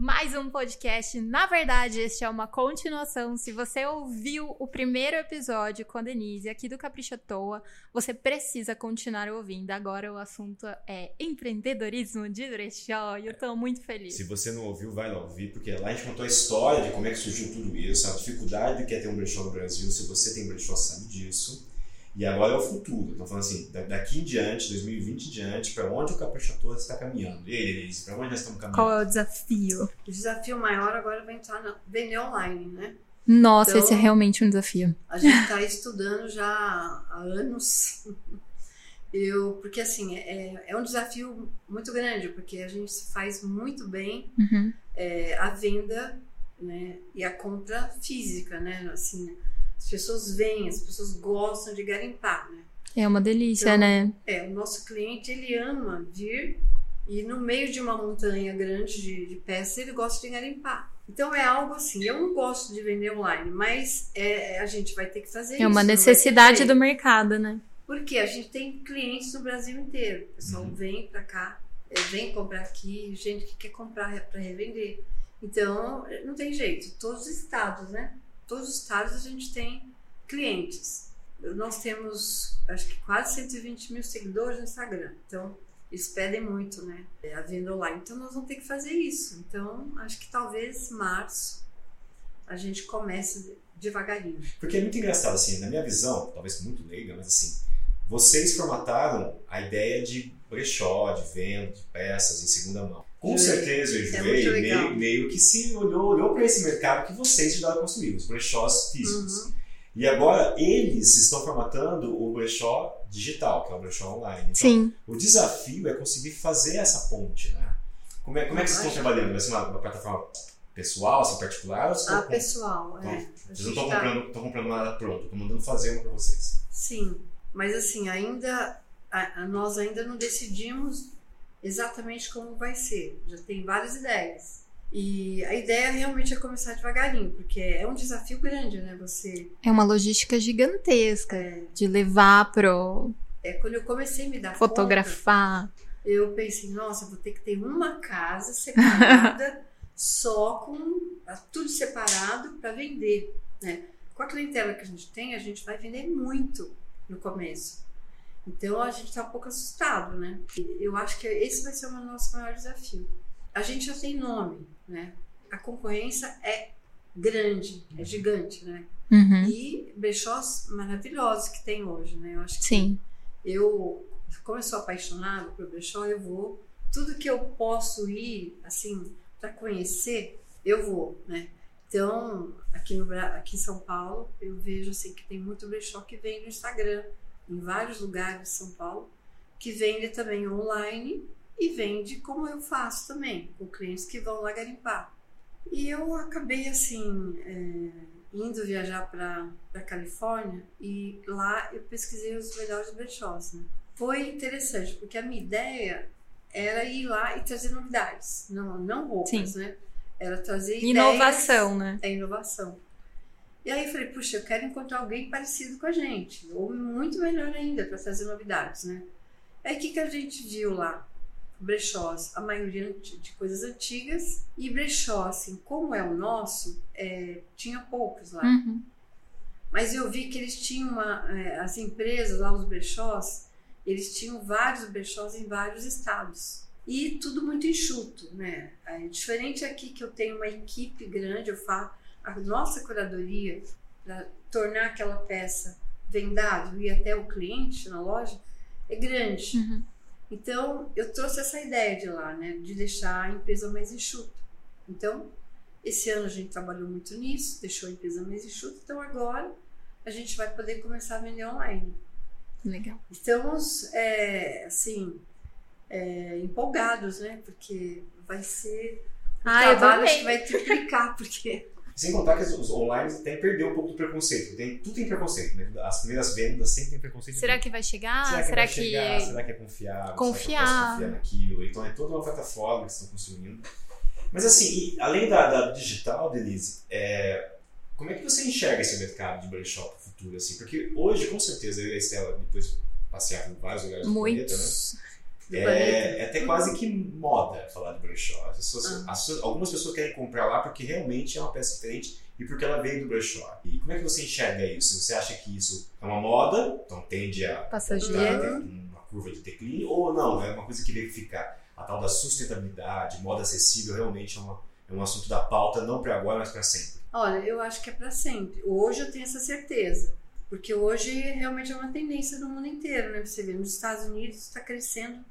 mais um podcast. Na verdade, este é uma continuação. Se você ouviu o primeiro episódio com a Denise aqui do Capricha Toa, você precisa continuar ouvindo. Agora o assunto é empreendedorismo de brechó e eu tô muito feliz. Se você não ouviu, vai lá ouvir, porque lá a gente contou a história de como é que surgiu tudo isso, a dificuldade que é ter um brechó no Brasil. Se você tem brechó, sabe disso. E agora é o futuro. Estou falando assim, daqui em diante, 2020 em diante, para onde o Capricha Toa está caminhando? E aí, Denise, para onde nós estamos caminhando? Qual é o desafio? O desafio maior agora vai entrar na vender online, né? Nossa, então, esse é realmente um desafio. A gente está estudando já há anos. Eu, porque assim, é, é um desafio muito grande, porque a gente faz muito bem uhum. é, a venda né, e a compra física, né? Assim, as pessoas vêm, as pessoas gostam de garimpar, né? É uma delícia, então, né? É, o nosso cliente, ele ama vir e no meio de uma montanha grande de, de peças, ele gosta de garimpar. Então é algo assim, eu não gosto de vender online, mas é, a gente vai ter que fazer é isso. É uma necessidade do mercado, né? Porque a gente tem clientes no Brasil inteiro. O pessoal uhum. vem para cá, é, vem comprar aqui, gente que quer comprar para revender. Então, não tem jeito. Todos os estados, né? Todos os estados a gente tem clientes. Nós temos, acho que quase 120 mil seguidores no Instagram. Então, eles pedem muito, né? É, a venda online. Então, nós vamos ter que fazer isso. Então, acho que talvez março a gente comece devagarinho. Porque é muito engraçado, assim, na minha visão, talvez muito leiga, mas assim, vocês formataram a ideia de brechó, de venda de peças em segunda mão. Com certeza o é meio, meio, que se olhou, olhou para esse mercado que vocês ajudaram a construir, os brechós físicos. Uhum. E agora eles estão formatando o brechó digital, que é o brechó online. Então, Sim. O desafio é conseguir fazer essa ponte, né? Como é, como é que vocês estão trabalhando? Vai ser uma, uma plataforma pessoal, assim, particular? Ou ah, pessoal, é. Então, vocês não estão tá... comprando, comprando nada pronto, estão mandando fazer uma para vocês. Sim, mas assim, ainda a, nós ainda não decidimos exatamente como vai ser. Já tem várias ideias. E a ideia realmente é começar devagarinho, porque é um desafio grande, né? Você. É uma logística gigantesca é, de levar pro. É, quando eu comecei a me dar Fotografar. Conta, eu pensei, nossa, vou ter que ter uma casa separada, só com tudo separado para vender, né? Com a clientela que a gente tem, a gente vai vender muito no começo. Então a gente está um pouco assustado, né? Eu acho que esse vai ser o nosso maior desafio. A gente já tem nome, né? A concorrência é grande, é gigante, né? Uhum. E brechós maravilhosos que tem hoje, né? Eu acho que Sim. eu, como eu sou apaixonada por brechó, eu vou. Tudo que eu posso ir, assim, para conhecer, eu vou, né? Então, aqui, no, aqui em São Paulo, eu vejo assim que tem muito brechó que vem no Instagram em vários lugares de São Paulo, que vende também online e vende como eu faço também, com clientes que vão lá garimpar. E eu acabei assim, é, indo viajar para a Califórnia e lá eu pesquisei os melhores brechós. Né? Foi interessante, porque a minha ideia era ir lá e trazer novidades, não, não roupas, Sim. né? Era trazer inovação, ideias, né? É inovação. E aí eu falei, puxa, eu quero encontrar alguém parecido com a gente, ou muito melhor ainda, para trazer novidades, né? Aí o que, que a gente viu lá? Brechós, a maioria de coisas antigas, e brechó, assim, como é o nosso, é, tinha poucos lá. Uhum. Mas eu vi que eles tinham uma, é, as empresas lá, os brechós, eles tinham vários brechós em vários estados. E tudo muito enxuto, né? É diferente aqui que eu tenho uma equipe grande, eu falo a nossa curadoria para tornar aquela peça vendável e até o cliente na loja é grande. Uhum. Então, eu trouxe essa ideia de lá, né, de deixar a empresa mais enxuta. Então, esse ano a gente trabalhou muito nisso, deixou a empresa mais enxuta, então agora a gente vai poder começar a vender online. Legal. Estamos, é, assim, é, empolgados, né, porque vai ser um ah, trabalho que vai triplicar, porque sem contar que os online até perdeu um pouco do preconceito. Tem, tudo tem preconceito, né? As primeiras vendas sempre tem preconceito. Será que vai chegar? Será que, Será vai que... chegar? Será que é confiável? Confiar. Será que eu confiar naquilo? Então é toda uma plataforma que estão construindo. Mas assim, além da, da digital, Denise, é, como é que você enxerga esse mercado de para o futuro? Assim? Porque hoje, com certeza, eu e a Estela, depois passear em vários lugares do Muitos. planeta, né? É, é, até quase que moda falar de brechó. As pessoas, ah. as, algumas pessoas querem comprar lá porque realmente é uma peça diferente e porque ela veio do brechó. E como é que você enxerga isso? Você acha que isso é uma moda, então tende a passageira uma curva de declínio ou não? É uma coisa que veio ficar. A tal da sustentabilidade, moda acessível, realmente é, uma, é um assunto da pauta, não para agora, mas para sempre. Olha, eu acho que é para sempre. Hoje eu tenho essa certeza. Porque hoje realmente é uma tendência no mundo inteiro, né? Você vê, nos Estados Unidos está crescendo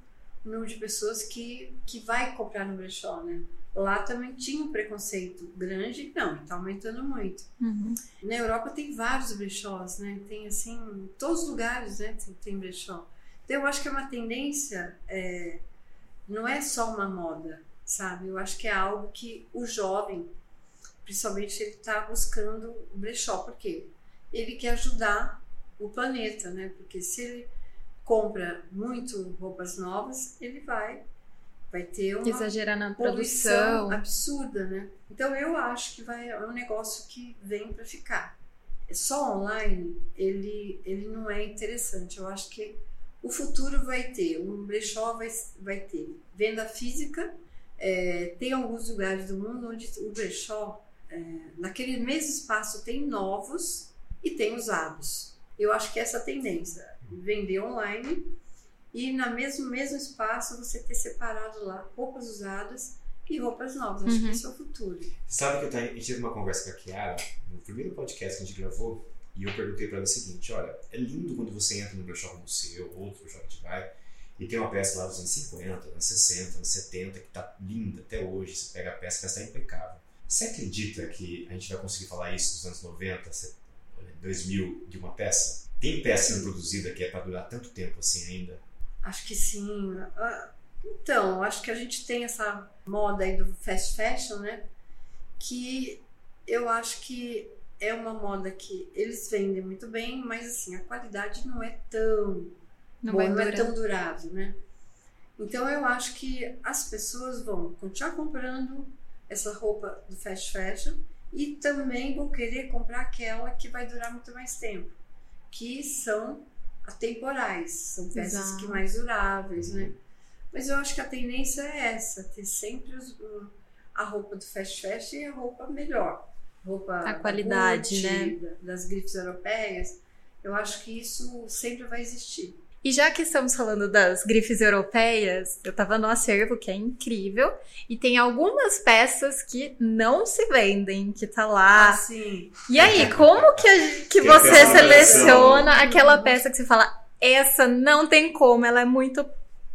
o número de pessoas que, que vai comprar no brechó, né? Lá também tinha um preconceito grande, não, está aumentando muito. Uhum. Na Europa tem vários brechós, né? Tem assim, todos os lugares, né? Tem, tem brechó. Então eu acho que é uma tendência, é, não é só uma moda, sabe? Eu acho que é algo que o jovem, principalmente, ele está buscando o brechó. Por quê? ele quer ajudar o planeta, né? Porque se ele compra muito roupas novas, ele vai vai ter uma exagerar na produção absurda, né? Então eu acho que vai é um negócio que vem para ficar. É só online ele ele não é interessante. Eu acho que o futuro vai ter um brechó vai vai ter venda física. É, tem alguns lugares do mundo onde o brechó é, naquele mesmo espaço tem novos e tem usados. Eu acho que essa é tendência, vender online e na mesmo mesmo espaço você ter separado lá roupas usadas e roupas novas. Acho uhum. que esse é o futuro. Sabe que eu tive uma conversa com a Kiara no primeiro podcast que a gente gravou e eu perguntei para ela o seguinte: olha, é lindo quando você entra no brechó como o seu, outro brechó que vai e tem uma peça lá dos anos 50, anos 60, anos 70 que tá linda até hoje. Você pega a peça, a peça tá impecável. Você acredita que a gente vai conseguir falar isso nos anos 90, 2000 de uma peça? Tem peça sendo produzida que é para durar tanto tempo assim ainda? Acho que sim. Ah, então, acho que a gente tem essa moda aí do fast fashion, né? Que eu acho que é uma moda que eles vendem muito bem, mas assim, a qualidade não é tão não, boa, não é tão durável, né? Então eu acho que as pessoas vão continuar comprando essa roupa do fast fashion e também vou querer comprar aquela que vai durar muito mais tempo, que são atemporais, são peças Exato. que mais duráveis, né? Mas eu acho que a tendência é essa, ter sempre os, a roupa do fast fashion e a roupa melhor. Roupa a qualidade, Gucci, né? Das grifes europeias. Eu acho que isso sempre vai existir. E já que estamos falando das grifes europeias, eu tava no acervo que é incrível e tem algumas peças que não se vendem, que tá lá. Ah, sim. E aí, como que, a, que você seleciona aquela peça que você fala, essa não tem como, ela é muito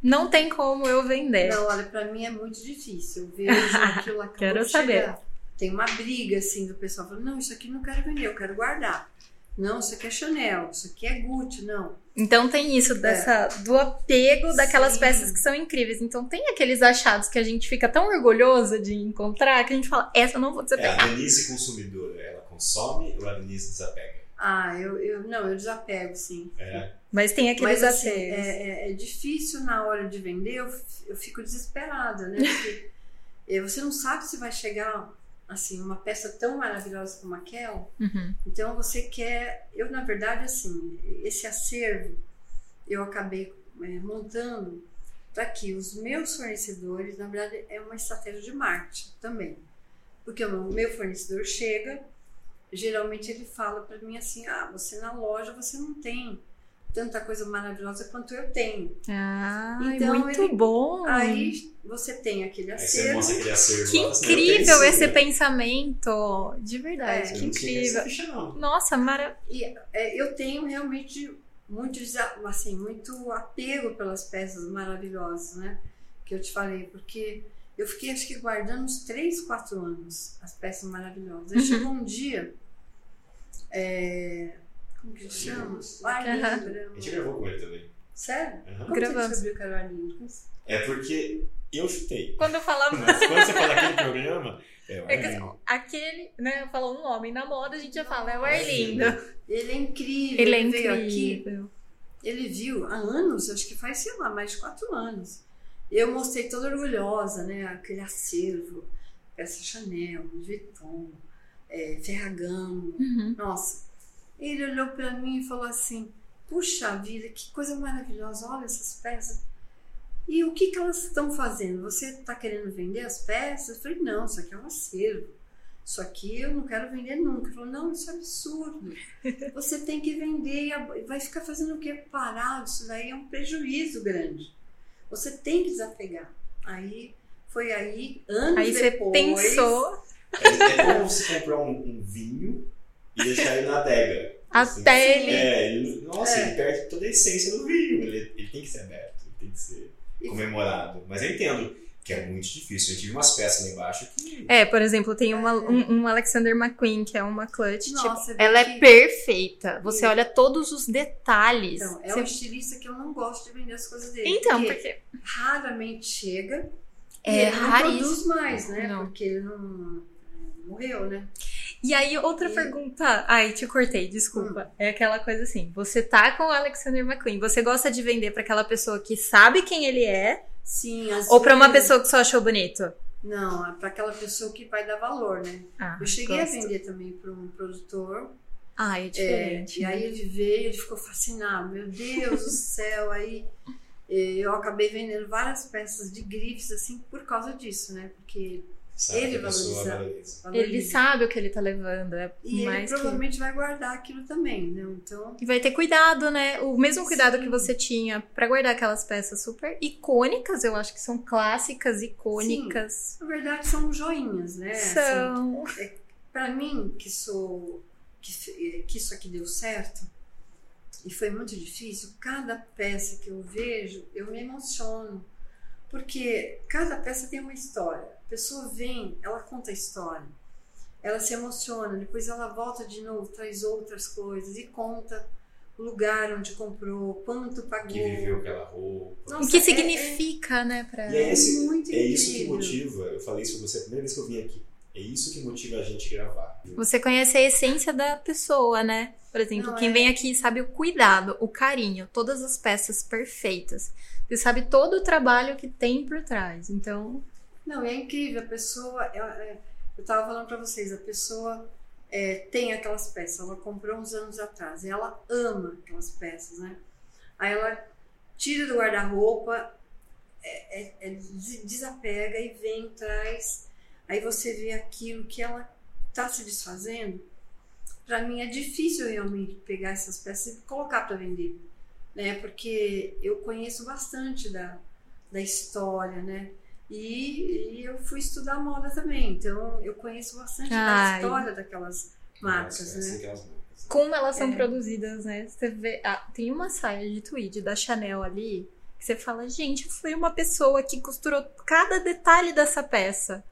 não tem como eu vender. Não, olha, pra mim é muito difícil. Eu vejo aquilo lá Quero saber. Chegar. Tem uma briga assim do pessoal falando: não, isso aqui não quero vender, eu quero guardar. Não, isso aqui é Chanel, isso aqui é Gucci, não. Então tem isso dessa é. do apego daquelas Sim. peças que são incríveis. Então tem aqueles achados que a gente fica tão orgulhoso de encontrar que a gente fala, essa eu não vou desapegar. É a Denise consumidora, ela consome ou a Denise desapega? Ah, eu, eu não, eu desapego, sim. É. Mas tem aqueles Mas, assim, é, é, é, difícil na hora de vender, eu, eu fico desesperada, né? Porque eh, você não sabe se vai chegar assim, uma peça tão maravilhosa como aquela. Uhum. Então você quer, eu na verdade assim, esse acervo eu acabei é, montando para que os meus fornecedores, na verdade, é uma estratégia de marketing também. Porque o meu fornecedor chega, geralmente ele fala para mim assim: "Ah, você na loja você não tem tanta coisa maravilhosa quanto eu tenho. Ah, então, muito ele, bom! Aí você tem aquele acervo. Aí aquele acervo que incrível esse pensamento! De verdade, é, que incrível. Nossa, maravilhoso. É, eu tenho realmente muito, assim, muito apego pelas peças maravilhosas, né? Que eu te falei, porque eu fiquei acho que guardando uns 3, 4 anos as peças maravilhosas. Aí uhum. chegou um dia. É, como que chama? O Arlindo. A gente gravou com ele também. Sério? Uhum. Como Gravamos. você descobriu que era o Arlindo? É porque eu chutei. Quando falamos. Mas quando você fala aquele programa, é o Arlindo. É aquele, né, falou um homem na moda, a gente já fala, é o Arlindo. Ele é incrível. Ele é ele incrível. Aqui, ele viu há anos, acho que faz, sei lá, mais de quatro anos. Eu mostrei toda orgulhosa, né, aquele acervo, peça Chanel, Vuitton, é, Ferragamo. Uhum. Nossa, ele olhou para mim e falou assim: Puxa vida, que coisa maravilhosa, olha essas peças. E o que, que elas estão fazendo? Você está querendo vender as peças? Eu falei, não, isso aqui é um acervo. Isso aqui eu não quero vender nunca. Ele falou, não, isso é absurdo. Você tem que vender e vai ficar fazendo o quê? Parado, isso daí é um prejuízo grande. Você tem que desapegar. Aí foi aí, anos aí depois. Aí você pensou. É, é como você comprar um, um, vinho e deixar ele na adega. Até ele. É, ele, nossa, é. ele perde toda a essência do vinho. Ele, ele tem que ser aberto, ele tem que ser comemorado. Mas eu entendo que é muito difícil. Eu tive umas peças lá embaixo que. É, por exemplo, tem uma, um, um Alexander McQueen, que é uma clutch. Nossa, tipo, ela que... é perfeita. Você olha todos os detalhes. Então, é Você... um estilista que eu não gosto de vender as coisas dele. Então, porque, porque... raramente chega. É, ele não produz mais, né? Não. Porque ele não morreu, né? E aí, outra e... pergunta. Ai, te cortei, desculpa. Hum. É aquela coisa assim: você tá com o Alexander McQueen, você gosta de vender para aquela pessoa que sabe quem ele é? Sim, Ou para uma pessoa que só achou bonito? Não, é para aquela pessoa que vai dar valor, né? Ah, eu cheguei gosto. a vender também para um produtor. Ah, é diferente. É, e aí ele veio, ele ficou fascinado. Meu Deus do céu! Aí eu acabei vendendo várias peças de grifes assim por causa disso, né? Porque Sabe ele valoriza, valoriza. Ele sabe o que ele tá levando. É E mais ele que- provavelmente vai guardar aquilo também, né? Então, E vai ter cuidado, né? O mesmo cuidado Sim. que você tinha pra guardar aquelas peças super icônicas, eu acho que são clássicas, icônicas. na verdade, são joinhas, né? Assim, São. para mim, que sou que, que isso aqui deu certo e foi muito difícil, cada peça que eu vejo, eu me emociono. Porque cada peça tem uma história. A pessoa vem, ela conta a história. Ela se emociona, depois ela volta de novo, traz outras coisas e conta o lugar onde comprou, quanto pagou. Que viveu aquela roupa. Nossa, o que é- significa, né, pra E é, esse, muito é isso que motiva. Eu falei isso pra você a primeira vez que eu vim aqui. É isso que motiva a gente a gravar. Você conhece a essência da pessoa, né? Por exemplo, Não, quem é- vem aqui sabe o cuidado, o carinho, todas as peças perfeitas. Você sabe todo o trabalho que tem por trás. Então, Não, é incrível. A pessoa. é- é- Eu estava falando para vocês, a pessoa é, tem aquelas peças, ela comprou uns anos atrás, e ela ama aquelas peças, né? Aí ela tira do guarda-roupa, é, é- é des- desapega e vem, traz. Aí você vê aquilo que ela está se desfazendo. Para mim é difícil realmente pegar essas peças e colocar para vender, né? Porque eu conheço bastante da, da história, né? E, e eu fui estudar moda também, então eu conheço bastante Ai. da história daquelas marcas, Nossa, né? aquelas marcas. como elas são É. produzidas, né? Você vê, ah, tem uma saia de tweed da Chanel ali que você fala, gente, foi uma pessoa que costurou cada detalhe dessa peça.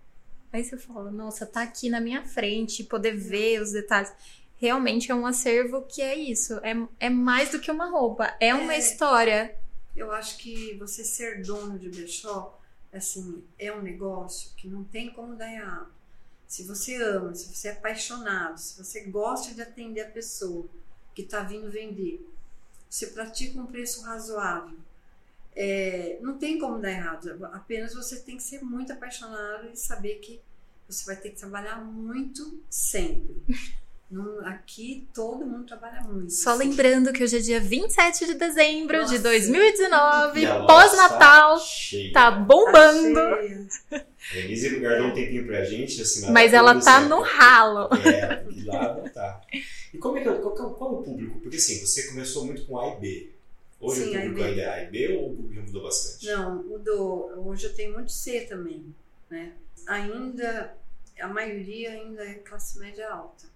Aí você fala, nossa, tá aqui na minha frente, poder ver os detalhes. Realmente é um acervo que é isso, é, é mais do que uma roupa, é uma É. história. Eu acho que você ser dono de brechó, assim, é um negócio que não tem como dar errado. Se você ama, se você é apaixonado, se você gosta de atender a pessoa que está vindo vender, você pratica um preço razoável, é, não tem como dar errado. Apenas você tem que ser muito apaixonado e saber que você vai ter que trabalhar muito sempre. Aqui todo mundo trabalha muito. Só assim. lembrando que hoje é dia 27 de dezembro de Nossa. 2019, E a loja pós-Natal, Tá, cheia. tá bombando. Tá Denise guardou um tempinho pra gente, assim, Mas ela tá no ralo. É, e lá não tá. E como é que, qual, qual, qual é o público? Porque assim, você começou muito com A e B. Hoje Sim, o público ainda é A e B ou o público mudou bastante? Não, mudou. Hoje eu tenho muito C também, né? Ainda, a maioria ainda é classe média alta.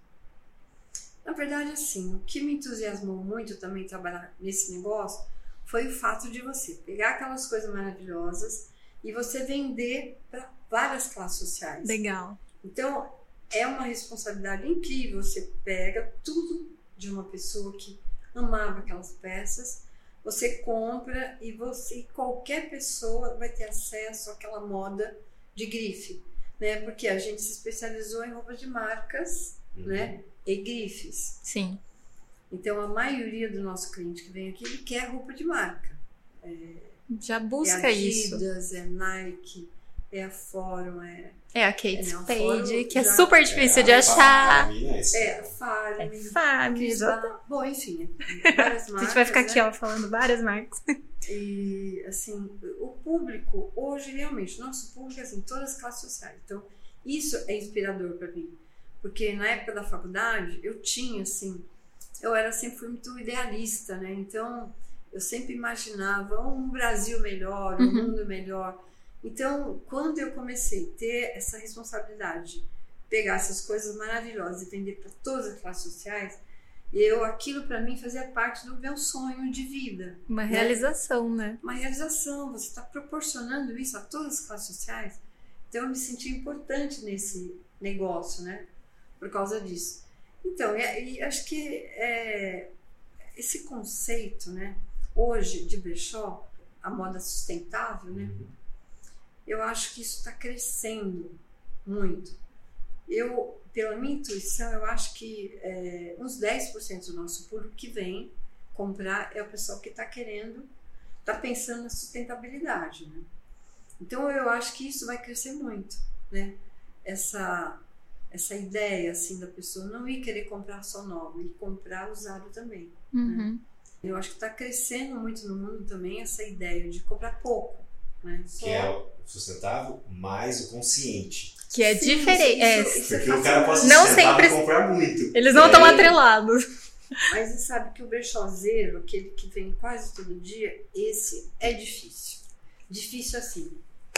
Na verdade, assim, o que me entusiasmou muito também trabalhar nesse negócio foi o fato de você pegar aquelas coisas maravilhosas e você vender para várias classes sociais. Legal. Então, é uma responsabilidade incrível. Você pega tudo de uma pessoa que amava aquelas peças, você compra e você qualquer pessoa vai ter acesso àquela moda de grife, né? Porque a gente se especializou em roupas de marcas, Uhum. né? E grifes. Sim. Então, a maioria do nosso cliente que vem aqui, ele quer roupa de marca. Já é busca isso. Adidas, é Nike, é a Fórum, é... É a Kate é, Spade, que é super difícil é, de achar. É, a Farm. É Farm, Bom, enfim, várias marcas. a gente vai ficar aqui, né? ó, falando várias marcas. E, assim, o público, hoje, realmente, nosso público, assim, todas as classes sociais. Então, isso é inspirador para mim. Porque na época da faculdade, eu tinha, assim, eu era sempre fui muito idealista, né? Então, eu sempre imaginava um Brasil melhor, um uhum. mundo melhor. Então, quando eu comecei a ter essa responsabilidade de pegar essas coisas maravilhosas e vender para todas as classes sociais, eu aquilo para mim fazia parte do meu sonho de vida. Uma né? realização, né? Uma realização. Você está proporcionando isso a todas as classes sociais. Então, eu me senti importante nesse negócio, né? Por causa disso. Então, e, e acho que é, esse conceito, né? Hoje de brechó, a moda sustentável, né? Uhum eu acho que isso está crescendo muito. Eu, pela minha intuição, eu acho que é, uns 10% do nosso público que vem comprar é o pessoal que está querendo, está pensando na sustentabilidade. Né? Então eu acho que isso vai crescer muito, né? Essa essa ideia assim da pessoa não ir querer comprar só novo, e comprar usado também. Né? Uhum. Né? Eu acho que está crescendo muito no mundo também essa ideia de comprar pouco, né? Que é o sustentável mais o consciente. Que é Sim, diferente. É, isso, Porque o cara pode não sempre comprar muito. Eles não estão é... atrelados. Mas você sabe que o brechózeiro, aquele que vem quase todo dia, esse é difícil. Difícil assim.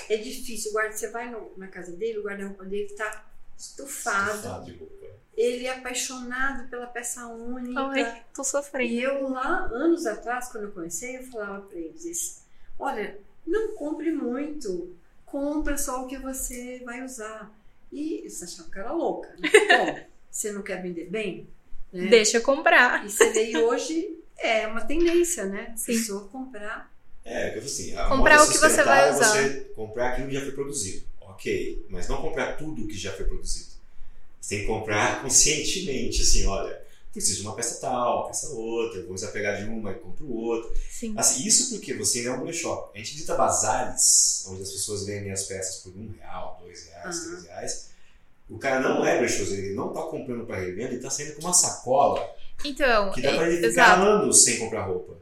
É difícil. O guarda, você vai no, na casa dele, o guarda-roupa dele está estufado. estufado de roupa. Ele é apaixonado pela peça única. Ai, tô sofrendo. E eu lá, anos atrás, quando eu comecei, eu falava para eles: olha, não compre muito, compra só o que você vai usar. E você achava que era louca. Né? Bom, você não quer vender bem? Né? Deixa eu comprar. E você vê hoje é uma tendência, né? Sim. Pessoa comprar. É, que assim, comprar o que você vai usar. Você comprar aquilo que já foi produzido. Ok, mas não comprar tudo que já foi produzido. Você tem que comprar conscientemente, assim, olha, preciso de uma peça tal, peça outra, vou desapegar de uma e compro outra. Sim. Assim, isso porque você ainda é um brechó. A gente visita bazares, onde as pessoas vendem as peças por um real, dois reais, uhum. três reais. O cara não é brechózeiro, ele não está comprando para revenda, ele está saindo com uma sacola. Então, que dá para ele ficar exato. anos sem comprar roupa.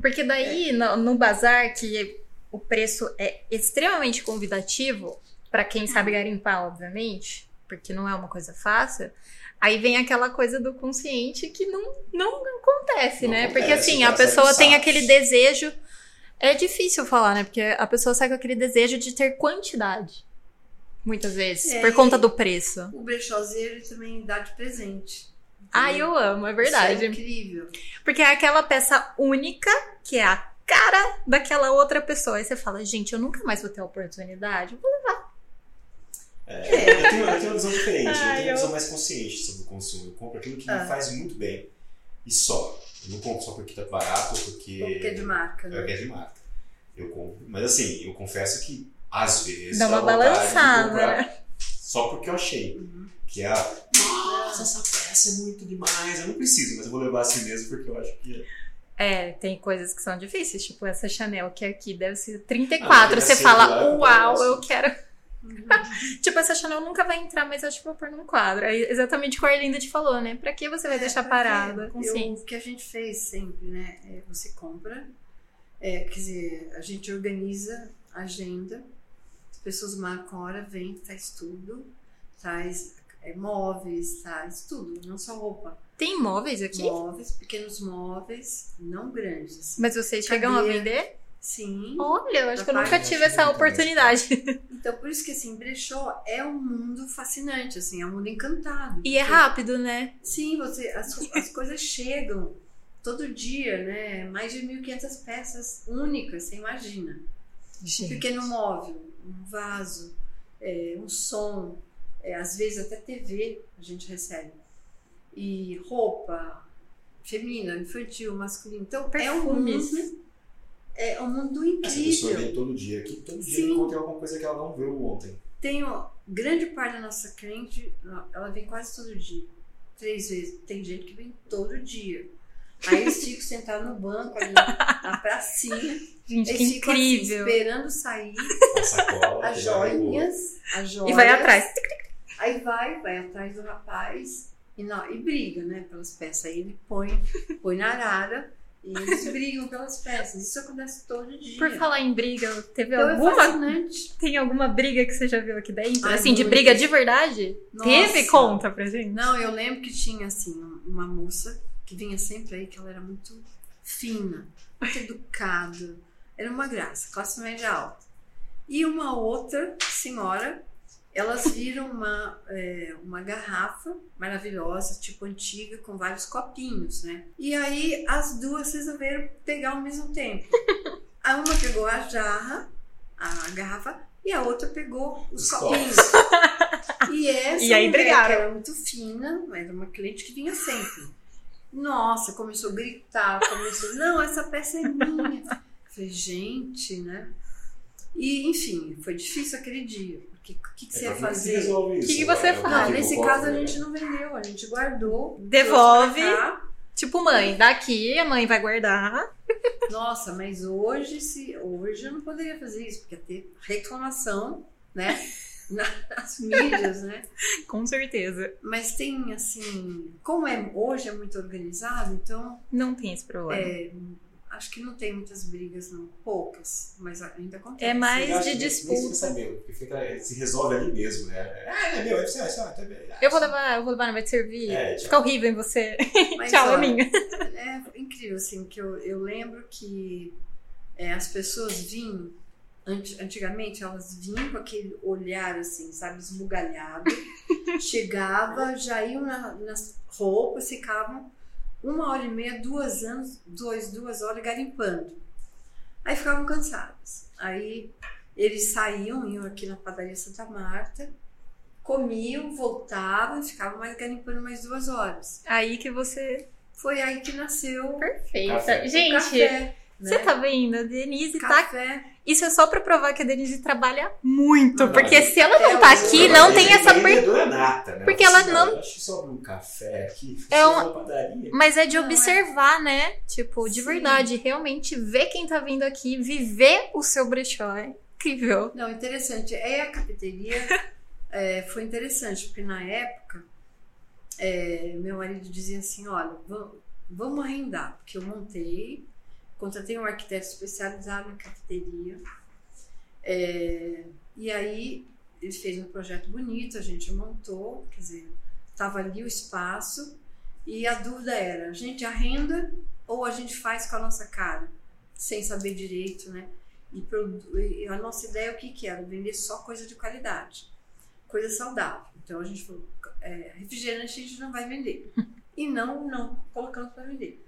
Porque daí, é. no, no bazar, que o preço é extremamente convidativo, para quem sabe garimpar, obviamente, porque não é uma coisa fácil, Aí vem aquela coisa do consciente que não, não acontece, não né? Acontece, Porque assim, a pessoa tem aquele desejo. É difícil falar, né? Porque a pessoa sai com aquele desejo de ter quantidade. Muitas vezes, é, por conta do preço. O brechózeiro também dá de presente. Ah, eu amo, é verdade. Isso é incrível. Porque é aquela peça única que é a cara daquela outra pessoa. Aí você fala, gente, eu nunca mais vou ter a oportunidade. Vou. É, eu, tenho, eu, tenho, uma visão diferente, eu tenho uma visão mais consciente sobre o consumo. Eu compro aquilo que ah. me faz muito bem e só. Eu não compro só porque tá barato ou porque. Porque é de marca. Né? É porque é de marca. Eu compro. Mas assim, eu confesso que às vezes. Dá uma balançada. Né? Só porque eu achei. Uhum. Que é a. Nossa, essa peça é muito demais. Eu não preciso, mas eu vou levar assim mesmo porque eu acho que é. É, tem coisas que são difíceis, tipo essa Chanel que aqui deve ser 34. Ah, Você fala, uau, eu quero. Uhum. tipo, essa Chanel nunca vai entrar, mas acho que vou pôr num quadro. É exatamente o que a Arlinda te falou, né? Pra que você vai é, deixar parada? Eu, o que a gente fez sempre, né? É você compra, é, quer dizer, a gente organiza a agenda, as pessoas marcam hora, vem, traz tudo, traz é, móveis, traz tudo, não só roupa. Tem móveis aqui? Móveis, pequenos móveis, não grandes. Assim. Mas vocês chegam a vender? Sim. Olha, eu acho que eu nunca tive essa oportunidade. Então, por isso que assim, brechó é um mundo fascinante, assim, é um mundo encantado. E é rápido, né? Sim, você as, as coisas chegam todo dia, né? Mais de 1.500 peças únicas, você imagina. Gente. Um pequeno móvel, um vaso, é, um som, é, às vezes até TV a gente recebe. E roupa feminina, infantil, masculina. Então, Perfumes. é um mundo é um mundo incrível. Essa pessoa vem todo dia aqui, todo dia Sim. encontra alguma coisa que ela não viu ontem. Tenho grande parte da nossa cliente, ela vem quase todo dia. Três vezes. Tem gente que vem todo dia. Aí eles ficam sentados no banco ali, na pracinha. Gente, eles que ficam assim, incrível. esperando sair A sacola, as levou. joinhas, as joias. e vai atrás. Aí vai, vai atrás do rapaz e, não, e briga, né, pelas peças. Aí ele põe, põe na arara e eles brigam pelas peças. Isso acontece todo dia. Por falar em briga, teve então é alguma. fascinante. Tem alguma briga que você já viu aqui dentro? Ai, assim, de briga de verdade? Nossa. Teve conta pra gente? Não, eu lembro que tinha assim uma moça que vinha sempre aí que ela era muito fina, muito educada, era uma graça, classe média alta. E uma outra senhora, elas viram uma, é, uma garrafa maravilhosa, tipo antiga, com vários copinhos, né? E aí as duas resolveram pegar ao mesmo tempo. A uma pegou a jarra, a garrafa, e a outra pegou os Os copinhos. E essa E aí mulher, brigaram. que era muito fina, era uma cliente que vinha sempre. Nossa, começou a gritar, começou, não, essa peça é minha. Falei, gente, né? E, enfim, foi difícil aquele dia. Porque o que, que você ia É, como é fazer? isso? Que que você É, faz? Tipo, nesse caso a gente não vendeu, a gente guardou. Devolve. Tipo, mãe, daqui a mãe vai guardar. Nossa, mas hoje, se, hoje eu não poderia fazer isso, porque ia ter reclamação, né? Nas mídias, né? Com certeza. Mas tem assim, como é hoje é muito organizado, então Não tem esse problema. é, acho que não tem muitas brigas, não, poucas, mas ainda acontece. É mais de nem- disputa. Sabendo, porque fica, se resolve ali mesmo, né? Ah, é meu, é seu, é seu, bem. Eu vou levar, eu vou levar, não vai te servir. É, Fica horrível em você. Mas, Tchau, é olha, minha. É incrível, assim, que eu, eu lembro que é, as pessoas vinham, anti- antigamente elas vinham com aquele olhar, assim, sabe, esbugalhado, chegava, já iam na- nas roupas, ficavam uma hora e meia, duas anos, duas, duas horas garimpando. Aí ficavam cansadas. Aí eles saíam, iam aqui na padaria Santa Marta, comiam, voltavam e ficavam mais garimpando mais duas horas. Aí que você. Foi aí que nasceu Perfeita. Café. o Gente, café, você né? tá vendo? A Denise tá. Café. Isso é só pra provar que a Denise trabalha muito. Não, porque se ela não é, tá aqui, eu- não tem é essa per... vendedora nata, né? Porque Ela assim, não- "Olha, Acho que sobra um café aqui. É É uma- padaria. Mas é de Não, é. observar, né? Tipo, de Sim. verdade, realmente ver quem tá vindo aqui, viver o seu brechó. É incrível. Não, interessante. É a cafeteria. é, foi interessante, porque na época é, meu marido dizia assim: olha, vamos, vamos arrendar, porque eu montei, contratei um arquiteto especializado em cafeteria. é, e aí ele fez um projeto bonito, a gente montou, quer dizer, estava ali o espaço, e a dúvida era: a gente arrenda ou a gente faz com a nossa cara, sem saber direito, né? E, e a nossa ideia o que, que era? Vender só coisa de qualidade, coisa saudável. Então a gente falou: é, refrigerante a gente não vai vender. E não, não colocando para vender.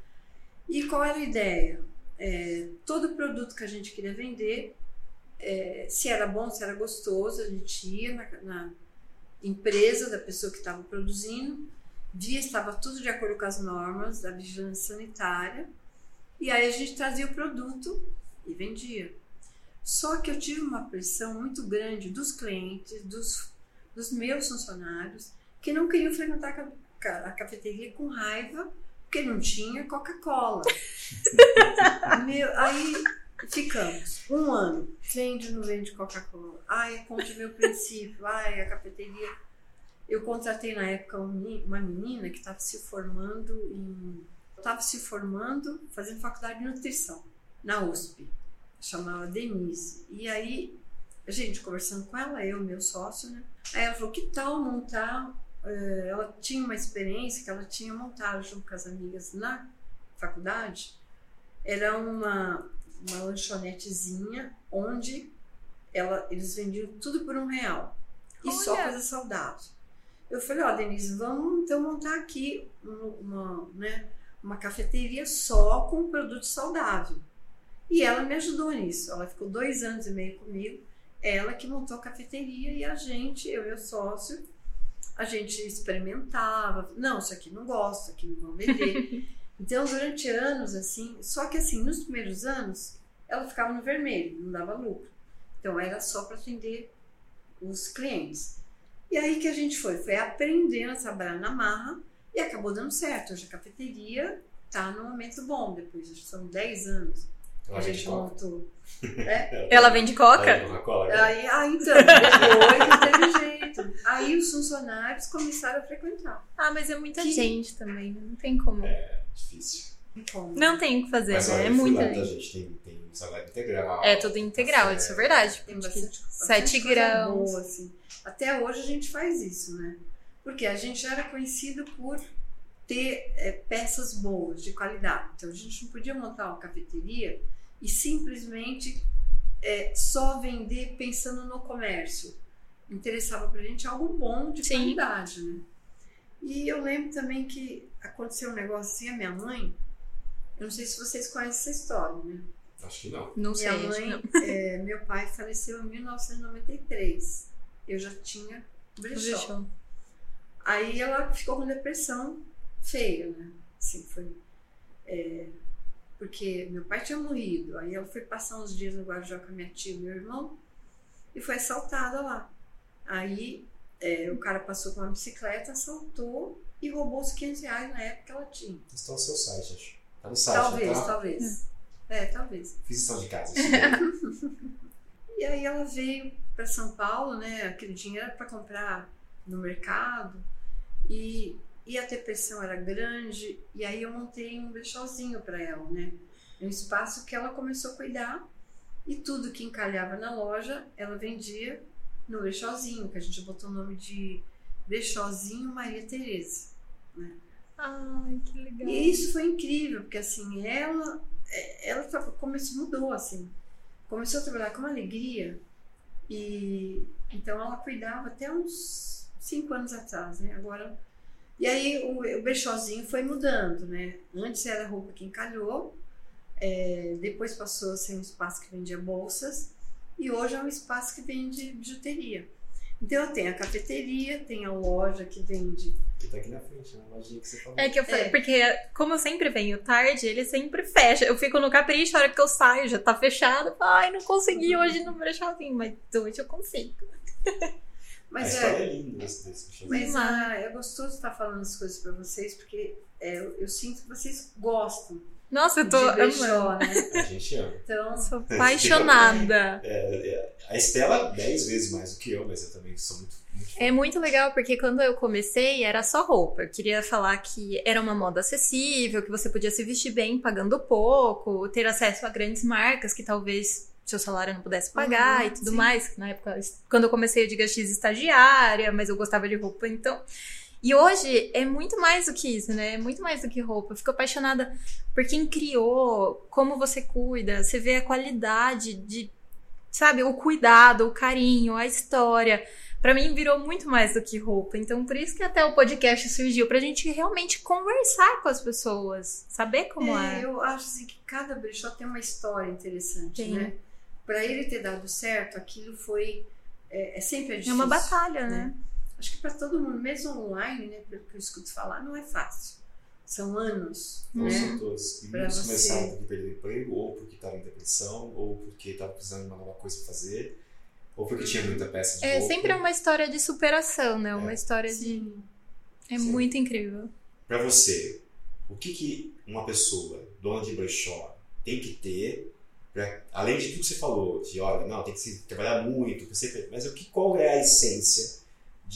E qual era a ideia? É, todo produto que a gente queria vender, é, se era bom, se era gostoso, a gente ia na, na empresa da pessoa que estava produzindo, via estava tudo de acordo com as normas da vigilância sanitária, e aí a gente trazia o produto e vendia. Só que eu tive uma pressão muito grande dos clientes, dos, dos meus funcionários, que não queriam frequentar a cafeteria com raiva, porque não tinha Coca-Cola. Aí ficamos um ano. Vende ou não vende Coca-Cola? Ai, é contra o meu princípio. Ai, a cafeteria. Eu contratei na época um uma menina que estava se formando em. Estava se formando, fazendo faculdade de nutrição, na USP. Chamava Denise. E aí, a gente conversando com ela, eu, meu sócio, né? Aí ela falou: que tal montar? Eh, ela tinha uma experiência que ela tinha montado junto com as amigas na faculdade. Era uma, uma lanchonetezinha onde ela, eles vendiam tudo por um real. E só coisa saudável. Eu falei, ó, Denise, vamos então montar aqui um- uma, né, uma cafeteria só com produto saudável. E ela me ajudou nisso. Ela ficou dois anos e meio comigo. Ela que montou a cafeteria e a gente, eu e o sócio, a gente experimentava. Não, isso aqui não gosto, isso aqui não vão vender. Então, durante anos, assim, só que assim, nos primeiros anos, ela ficava no vermelho, não dava lucro. Então, era só para atender os clientes. E aí que a gente foi, foi aprendendo a trabalhar na marra e acabou dando certo. Hoje a cafeteria tá num momento bom depois, acho que são 10 anos. Ela a gente coca? montou. né? Ela vende coca? Ela vende Coca-Cola, né? Aí, ah, então, depois teve jeito. Aí os funcionários começaram a frequentar. Ah, mas é muita Que- gente também, né? não tem como. É difícil. Como? Não tem o que fazer, Mas olha, né? É eu fui muita lá, tá, gente. gente? Tem, tem salário integral. É tudo integral, isso é verdade. Tem bastante, sete bastante coisa grãos. Boa, assim. Até hoje a gente faz isso, né? Porque a gente era conhecido por ter é, peças boas, de qualidade. Então a gente não podia montar uma cafeteria e simplesmente é, só vender pensando no comércio. Interessava pra gente algo bom, de Sim. qualidade, né? E eu lembro também que aconteceu um negócio assim, a minha mãe, eu não sei se vocês conhecem essa história, né? Acho que não. Não sei. Minha acho que mãe, não. é, meu pai faleceu em 1993. Eu já tinha brechó. Deixou. Aí ela ficou com depressão feia, né? Assim, foi. é, porque meu pai tinha morrido. Aí ela foi passar uns dias no Guarujá com a minha tia e meu irmão e foi assaltada lá. Aí é, o cara passou com uma bicicleta, assaltou e roubou os 500 reais na época que ela tinha. Está no seu site, acho. Tá no site, Talvez, tá? talvez. É, talvez. Fiz lição de casa. E aí ela veio para São Paulo, né? Aquele dinheiro para comprar no mercado e, e a depressão era grande. E aí eu montei um brechózinho para ela, né? Um espaço que ela começou a cuidar e tudo que encalhava na loja ela vendia no brechózinho, que a gente botou o nome de Brechózinho Maria Tereza. Ai, que legal. E isso foi incrível, porque assim, ela, é, ela tra- começou, mudou, assim. Começou a trabalhar com alegria e então ela cuidava até uns cinco anos atrás, né? Agora. E aí o, o brechózinho foi mudando, né? Antes era roupa que encalhou, é, depois passou a ser um espaço que vendia bolsas e hoje é um espaço que vende bijuteria. Então eu tenho a cafeteria, tem a loja que vende Que tá aqui na frente, né? Lojinha que você falou. É que eu falei, É. porque como eu sempre venho tarde, ele sempre fecha. Eu fico no capricho, a hora que eu saio já tá fechado. Eu falo, Ai, não consegui hoje no brechózinho, mas hoje eu consigo. a Mas história é, é linda desse, desse bicho. Mas ah, é gostoso estar falando as coisas para vocês, porque é, eu, eu sinto que vocês gostam Nossa, eu tô de amando. brechó, né? A gente ama. Então, Sou apaixonada. É, é, a Estela, dez vezes mais do que eu, mas eu também sou muito, muito. É muito legal porque quando eu comecei era só roupa. Eu queria falar que era uma moda acessível, que você podia se vestir bem pagando pouco, ter acesso a grandes marcas que talvez seu salário não pudesse pagar Uhum, e tudo sim. mais. Na época, quando eu comecei, eu diga X estagiária, mas eu gostava de roupa, então. E hoje é muito mais do que isso, né? É muito mais do que roupa. Eu fico apaixonada por quem criou, como você cuida, você vê a qualidade de, sabe, o cuidado, o carinho, a história. Pra mim virou muito mais do que roupa. Então, por isso que até o podcast surgiu, pra gente realmente conversar com as pessoas, saber como é. é, eu acho assim, que cada brechó tem uma história interessante, Tem. né? Para ele ter dado certo, aquilo foi. É, é sempre É difícil. uma batalha, né? né? Acho que para todo mundo, mesmo online, né, pelo que eu escuto falar, não é fácil. São anos, Não né? são todos. E muitos você- começaram porque perderam emprego, ou porque estavam em depressão, ou porque estavam precisando de uma nova coisa pra fazer, ou porque tinha muita peça de É roupa. sempre uma história de superação, né? Uma É. história de. Sim. É Sim. muito incrível. Pra você, o que, que uma pessoa, dona de brechó, tem que ter, pra, além de tudo que você falou, de olha, não, tem que se trabalhar muito, você, mas o que, qual é a essência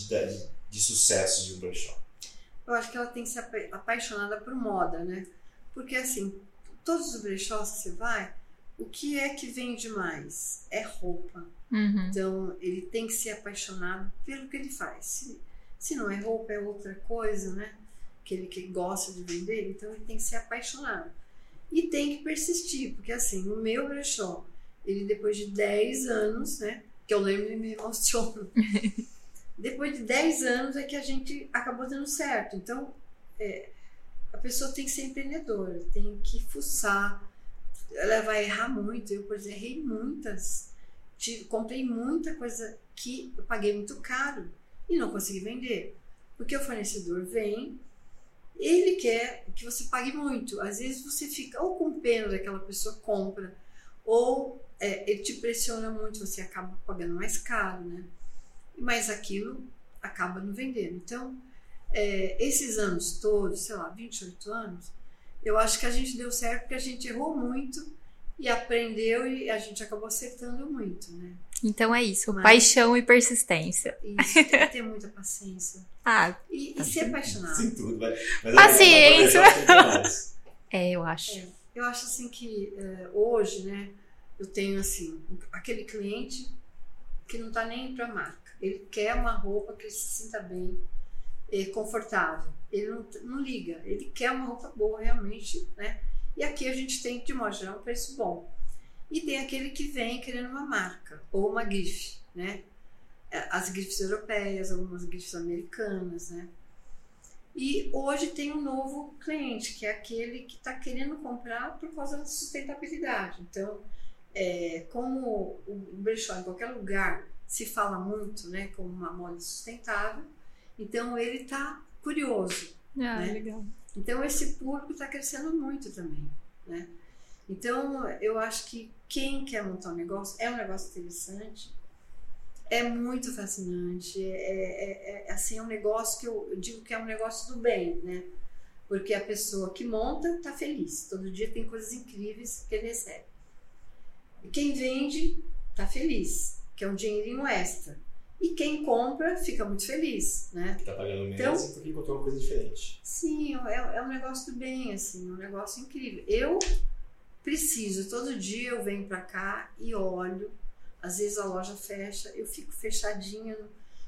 de, de, de sucesso de um brechó? Eu acho que ela tem que ser apa- apaixonada por moda, né? Porque assim, todos os brechós que você vai, o que é que vende mais? É roupa. Uhum. Então, ele tem que ser apaixonado pelo que ele faz. Se, se não é roupa, é outra coisa, né? Que ele que gosta de vender, então ele tem que ser apaixonado. E tem que persistir, porque assim, o meu brechó, ele depois de 10 anos, né? Que eu lembro e me emociono. Depois de 10 anos é que a gente acabou dando certo. Então, é, a pessoa tem que ser empreendedora, tem que fuçar. Ela vai errar muito. Eu, por exemplo, errei muitas tive- comprei muita coisa que eu paguei muito caro e não consegui vender. Porque o fornecedor vem, ele quer que você pague muito. Às vezes você fica ou com pena daquela pessoa compra, ou é, ele te pressiona muito, você acaba pagando mais caro, né? Mas aquilo acaba não vendendo. Então, é, esses anos todos, sei lá, 28 anos, Eu acho que a gente deu certo porque a gente errou muito e aprendeu e a gente acabou acertando muito, né? Então é isso, Mas, paixão e persistência. Isso, tem que ter muita paciência. ah, e, e ser apaixonado. Sim, tudo. Mas, mas Paciência. É, eu acho. É, eu acho assim que é, hoje, né, eu tenho assim, aquele cliente que não está nem para marca. Ele quer uma roupa que ele se sinta bem, é, confortável. Ele não, não liga, ele quer uma roupa boa realmente, né? E aqui a gente tem, de geral, um preço bom. E tem aquele que vem querendo uma marca ou uma GIF, né? É, as GIFs europeias, algumas GIFs americanas, né? E hoje tem um novo cliente, que é aquele que está querendo comprar por causa da sustentabilidade. Então, é, como o brechó em qualquer lugar se fala muito, né, como uma moda sustentável, então ele está curioso. Ah, né? legal. Então esse público está crescendo muito também, né? Então eu acho que quem quer montar um negócio é um negócio interessante, é muito fascinante, é, é, é assim é um negócio que eu, eu digo que é um negócio do bem, né? Porque a pessoa que monta está feliz, todo dia tem coisas incríveis que ele recebe. E quem vende está feliz, que é um dinheirinho extra. E quem compra fica muito feliz, né? Está pagando menos então, porque encontrou uma coisa diferente. Sim, é, é um negócio do bem, assim, um negócio incrível. Eu preciso, todo dia eu venho para cá e olho. Às vezes a loja fecha, eu fico fechadinha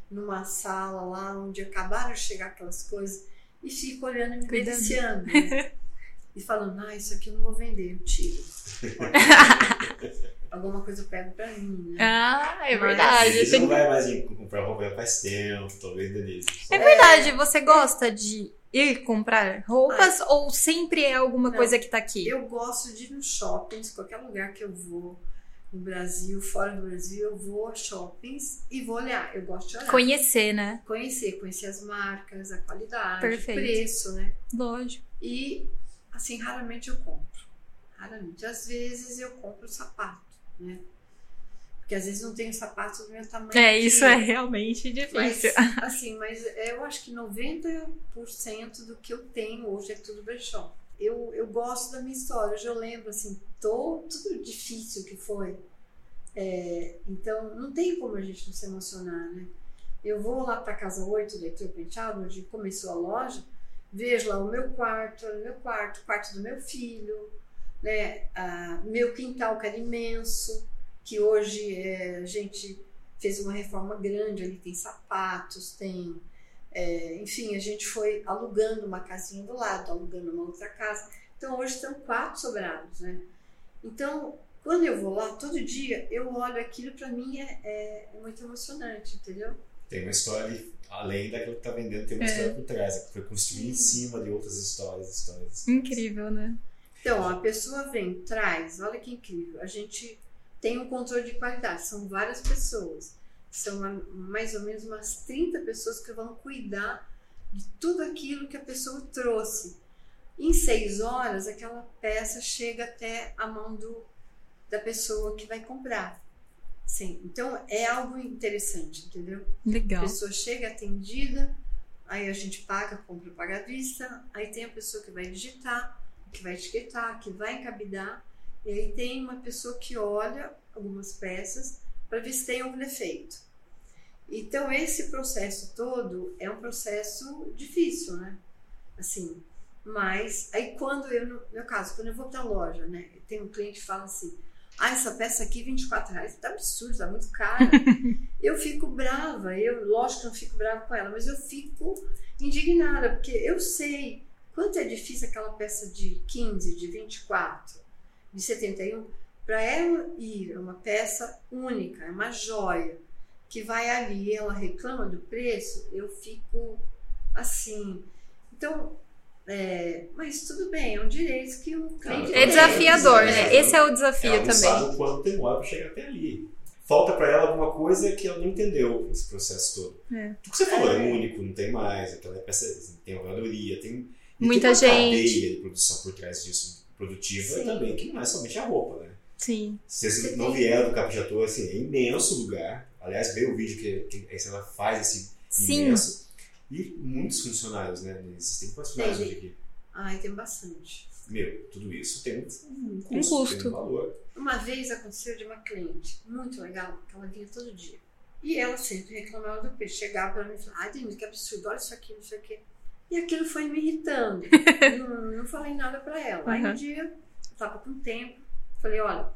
numa sala lá onde acabaram de chegar aquelas coisas e fico olhando e me deliciando. Né? e falando, ah, isso aqui eu não vou vender, eu tiro. Alguma coisa eu pego pra mim, né? Ah, é verdade. Você não vai mais comprar roupa faz tempo, talvez Denise. É verdade, você gosta de ir comprar roupas ah, ou sempre é alguma não, coisa que tá aqui? Eu gosto de ir nos shoppings, qualquer lugar que eu vou no Brasil, fora do Brasil, eu vou a shoppings e vou olhar. Eu gosto de olhar. Conhecer, né? Conhecer, conhecer as marcas, a qualidade, Perfeito. o preço, né? Lógico. E assim, raramente eu compro. Raramente. Às vezes eu compro sapato, né? Porque às vezes não tenho sapato do meu tamanho. É, isso é realmente difícil. Mas, assim, mas eu acho que 90% do que eu tenho hoje é tudo brechó. Eu, eu gosto da minha história. Hoje eu lembro, assim, todo, tudo difícil que foi. É, então, não tem como a gente não se emocionar, né? Eu vou lá para casa 8 do Heitor Penteado, onde começou a loja, vejo lá o meu quarto, o meu quarto, o quarto do meu filho, né? Ah, meu quintal que era imenso, que hoje é, a gente fez uma reforma grande, ali tem sapatos, tem. É, enfim, a gente foi alugando uma casinha do lado, alugando uma outra casa. Então hoje estão quatro sobrados, né? Então, quando eu vou lá, todo dia, eu olho aquilo, para mim é, é, é muito emocionante, entendeu? Tem uma história além daquilo que está vendendo, tem uma é. história por trás, que foi construída em cima de outras histórias, histórias. Incrível, né? Então, a pessoa vem, traz, olha que incrível. A gente tem um controle de qualidade, são várias pessoas. São mais ou menos umas 30 pessoas que vão cuidar de tudo aquilo que a pessoa trouxe. Em seis horas, aquela peça chega até a mão do, da pessoa que vai comprar. Sim, então é algo interessante, entendeu? Legal. A pessoa chega atendida, aí a gente paga, compra, paga à vista, aí tem a pessoa que vai digitar, que vai etiquetar, que vai encabidar, e aí tem uma pessoa que olha algumas peças para ver se tem algum defeito. Então esse processo todo é um processo difícil, né? Assim, mas aí quando eu, no meu caso, quando eu vou para a loja, né? Tem um cliente que fala assim, ah, essa peça aqui, 24 reais, tá absurdo, tá muito cara. eu fico brava, eu, lógico que não fico brava com ela, mas eu fico indignada, porque eu sei quanto é difícil aquela peça de 15, de 24, de 71, para ela ir, é uma peça única, é uma joia, que vai ali, ela reclama do preço, eu fico assim. Então, é, mas tudo bem, é um direito que o cliente. É desafiador, né? né? Esse é o desafio ela também. sabe o quanto demora para chegar até ali. Falta para ela alguma coisa que ela não entendeu nesse processo todo. É. O que você falou é único, não tem mais, aquela peça tem oradoria, tem muita tem uma gente. cadeia de produção por trás disso, produtiva Sim. também, que não é somente a roupa, né? Sim. Se vocês não vieram do Caprichator, assim, é imenso lugar. Aliás, vê o vídeo que, que ela faz esse Sim. imenso. E muitos funcionários, né? Existem quantos funcionários hoje aqui? Ai, tem bastante. meu, tudo isso tem um, custo, um custo. Tem um valor. Uma vez aconteceu de uma cliente muito legal, que ela vinha todo dia. E ela sempre reclamava do peixe. Chegava para mim e falava, ai, Denise, que absurdo, olha isso aqui, não sei o quê. E aquilo foi me irritando. não, não falei nada para ela. Uhum. Aí um dia, eu estava com tempo, falei, olha,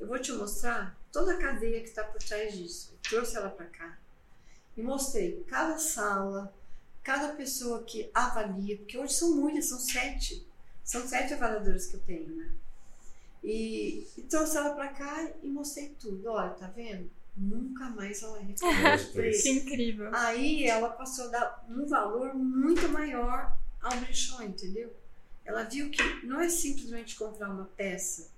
eu vou te mostrar toda a cadeia que está por trás disso. Eu trouxe ela para cá e mostrei cada sala, cada pessoa que avalia, porque hoje são muitas, são sete. São sete avaliadores que eu tenho, né? E, e trouxe ela para cá e mostrei tudo. Olha, tá vendo? Nunca mais ela reclamou. que incrível. Aí ela passou a dar um valor muito maior ao brechó, entendeu? Ela viu que não é simplesmente comprar uma peça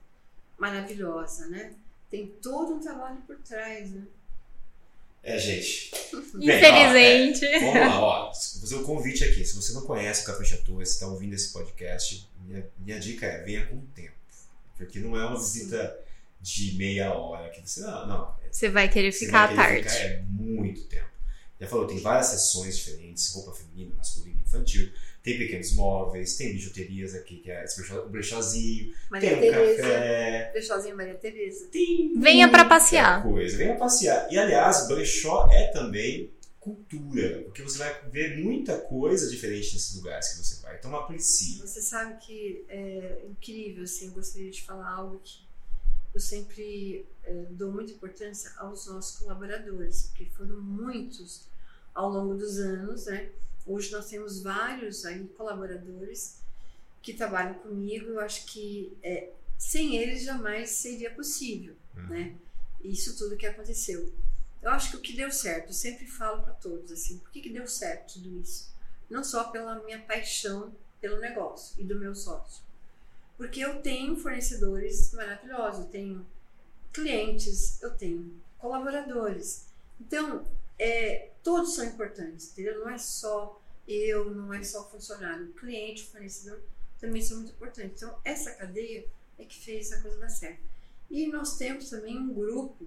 maravilhosa, né? Tem todo um trabalho por trás, né? É, gente. Infelizmente. Bem, ó, é, vamos lá, ó. Vou fazer um convite aqui. Se você não conhece o Capricha Tour, você está ouvindo esse podcast, minha, minha dica é venha com tempo. Porque não é uma visita de meia hora que você. Não, não. Você vai querer ficar à tarde. Ficar, é muito tempo. Já falou, tem várias sessões diferentes, roupa feminina, masculina, infantil. Tem pequenos móveis, tem bijuterias aqui, que é o brechózinho, Maria tem um Tereza, café. Brechózinho Maria Tereza. Tem Venha para passear. Coisa. Venha passear. E aliás, brechó é também cultura, porque você vai ver muita coisa diferente nesses lugares que você vai. Então aprecie. Você sabe que é incrível, assim, eu gostaria de falar algo que eu sempre é, dou muita importância aos nossos colaboradores, porque foram muitos ao longo dos anos, né? Hoje nós temos vários aí colaboradores que trabalham comigo. Eu acho que é, sem eles jamais seria possível, uhum. né? Isso tudo que aconteceu. Eu acho que o que deu certo, eu sempre falo para todos assim, por que, que deu certo tudo isso? Não só pela minha paixão pelo negócio e do meu sócio, porque eu tenho fornecedores maravilhosos, eu tenho clientes, eu tenho colaboradores. Então, é, todos são importantes, entendeu? Não é só eu, não é só o funcionário, o cliente, o fornecedor também são muito importantes. Então, essa cadeia é que fez a coisa dar certo. E nós temos também um grupo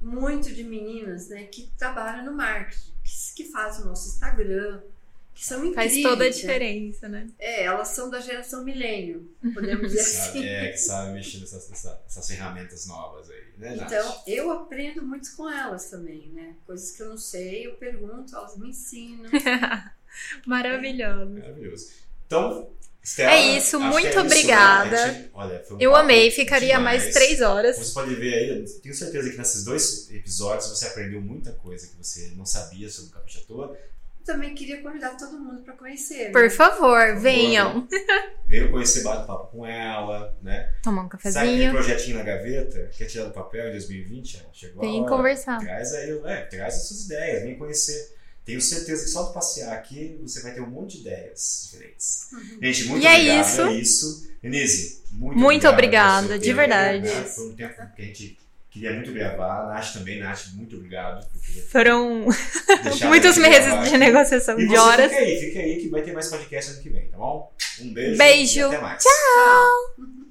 muito de meninas né, que trabalham no marketing, que, que fazem o nosso Instagram, que são incríveis. Faz toda a diferença, né? É, elas são da geração milênio, podemos dizer assim. É, que sabem mexer nessas, nessas, ferramentas novas aí, né, Então, Nath? eu aprendo muito com elas também, né? Coisas que eu não sei, eu pergunto, elas me ensinam. Maravilhoso. É, maravilhoso. Então, Stella, é isso, muito é isso, né? obrigada. Né? Olha, um eu amei, ficaria demais. mais três horas. Você pode ver aí, tenho certeza que nesses dois episódios você aprendeu muita coisa que você não sabia sobre o Capricha Toa. Também queria convidar todo mundo para conhecer. Por, né? favor, Por venham. Venham conhecer, bate papo com ela, né? Tomar um cafezinho. Sabe aquele projetinho na gaveta? Quer tirar do papel em 2020? Chegou Vem conversar. Traz aí, é, traz as suas ideias, vem conhecer. Tenho certeza que só de passear aqui você vai ter um monte de ideias diferentes. Uhum. Gente, muito e é obrigado. É isso. É isso. Denise, muito, muito obrigada, de verdade. Foi um tempo que a gente queria muito gravar. Nath também, Nath, muito obrigado. Foram muitos meses de negociação e de horas. Fica aí, fica aí que vai ter mais podcast ano que vem, tá bom? Um beijo. Beijo. Até mais. Tchau.